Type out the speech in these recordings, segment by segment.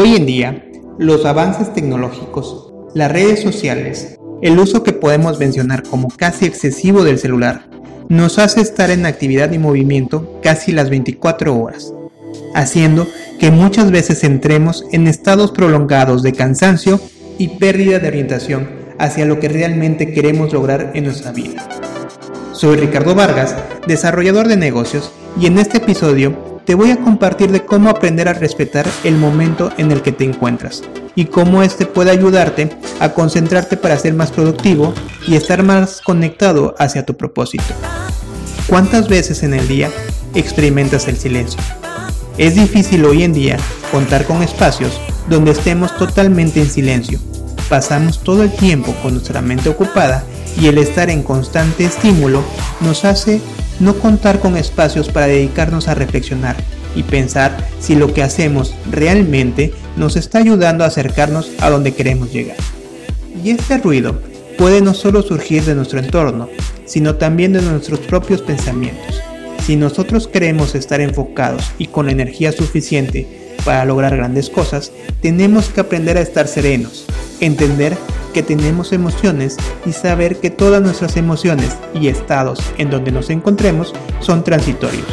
Hoy en día, los avances tecnológicos, las redes sociales, el uso que podemos mencionar como casi excesivo del celular, nos hace estar en actividad y movimiento casi las 24 horas, haciendo que muchas veces entremos en estados prolongados de cansancio y pérdida de orientación hacia lo que realmente queremos lograr en nuestra vida. Soy Ricardo Vargas, desarrollador de negocios, y en este episodio te voy a compartir de cómo aprender a respetar el momento en el que te encuentras y cómo este puede ayudarte a concentrarte para ser más productivo y estar más conectado hacia tu propósito. ¿Cuántas veces en el día experimentas el silencio? Es difícil hoy en día contar con espacios donde estemos totalmente en silencio. Pasamos todo el tiempo con nuestra mente ocupada y el estar en constante estímulo nos hace no contar con espacios para dedicarnos a reflexionar y pensar si lo que hacemos realmente nos está ayudando a acercarnos a donde queremos llegar. Y este ruido puede no solo surgir de nuestro entorno, sino también de nuestros propios pensamientos. Si nosotros queremos estar enfocados y con la energía suficiente para lograr grandes cosas, tenemos que aprender a estar serenos, entender que tenemos emociones y saber que todas nuestras emociones y estados en donde nos encontremos son transitorios.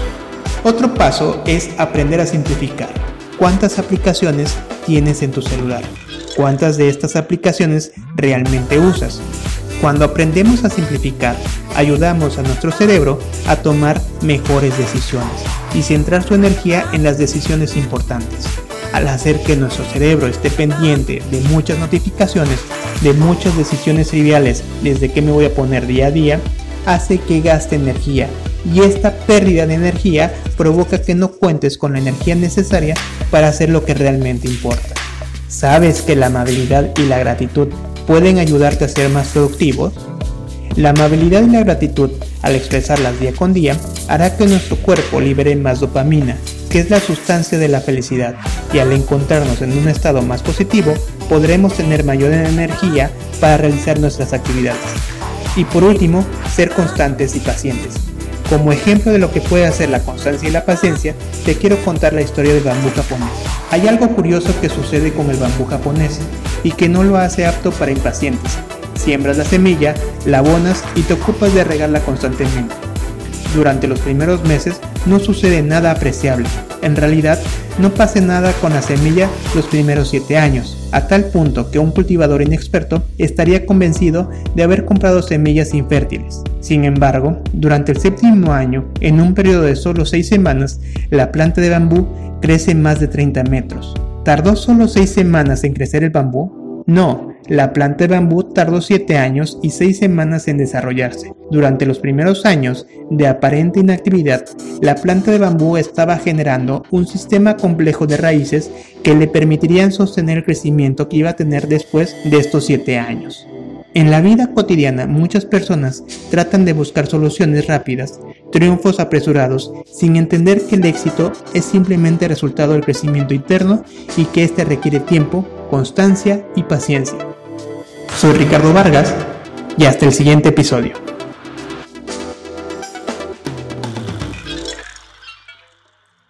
Otro paso es aprender a simplificar. ¿Cuántas aplicaciones tienes en tu celular? ¿Cuántas de estas aplicaciones realmente usas? Cuando aprendemos a simplificar, ayudamos a nuestro cerebro a tomar mejores decisiones y centrar su energía en las decisiones importantes. Al hacer que nuestro cerebro esté pendiente de muchas notificaciones, de muchas decisiones triviales, desde qué me voy a poner día a día, hace que gaste energía y esta pérdida de energía provoca que no cuentes con la energía necesaria para hacer lo que realmente importa. ¿Sabes que la amabilidad y la gratitud pueden ayudarte a ser más productivos? La amabilidad y la gratitud, al expresarlas día con día, hará que nuestro cuerpo libere más dopamina, que es la sustancia de la felicidad, y al encontrarnos en un estado más positivo, podremos tener mayor energía para realizar nuestras actividades. Y por último, ser constantes y pacientes. Como ejemplo de lo que puede hacer la constancia y la paciencia, te quiero contar la historia del bambú japonés. Hay algo curioso que sucede con el bambú japonés y que no lo hace apto para impacientes. Siembras la semilla, la abonas y te ocupas de regarla constantemente. Durante los primeros meses no sucede nada apreciable. En realidad, no pasa nada con la semilla los primeros 7 años, a tal punto que un cultivador inexperto estaría convencido de haber comprado semillas infértiles. Sin embargo, durante el séptimo año, en un periodo de solo 6 semanas, la planta de bambú crece más de 30 metros. ¿Tardó solo 6 semanas en crecer el bambú? No, la planta de bambú tardó 7 años y 6 semanas en desarrollarse. Durante los primeros años de aparente inactividad, la planta de bambú estaba generando un sistema complejo de raíces que le permitirían sostener el crecimiento que iba a tener después de estos 7 años. En la vida cotidiana muchas personas tratan de buscar soluciones rápidas, triunfos apresurados, sin entender que el éxito es simplemente resultado del crecimiento interno y que éste requiere tiempo, constancia y paciencia. Soy Ricardo Vargas y hasta el siguiente episodio.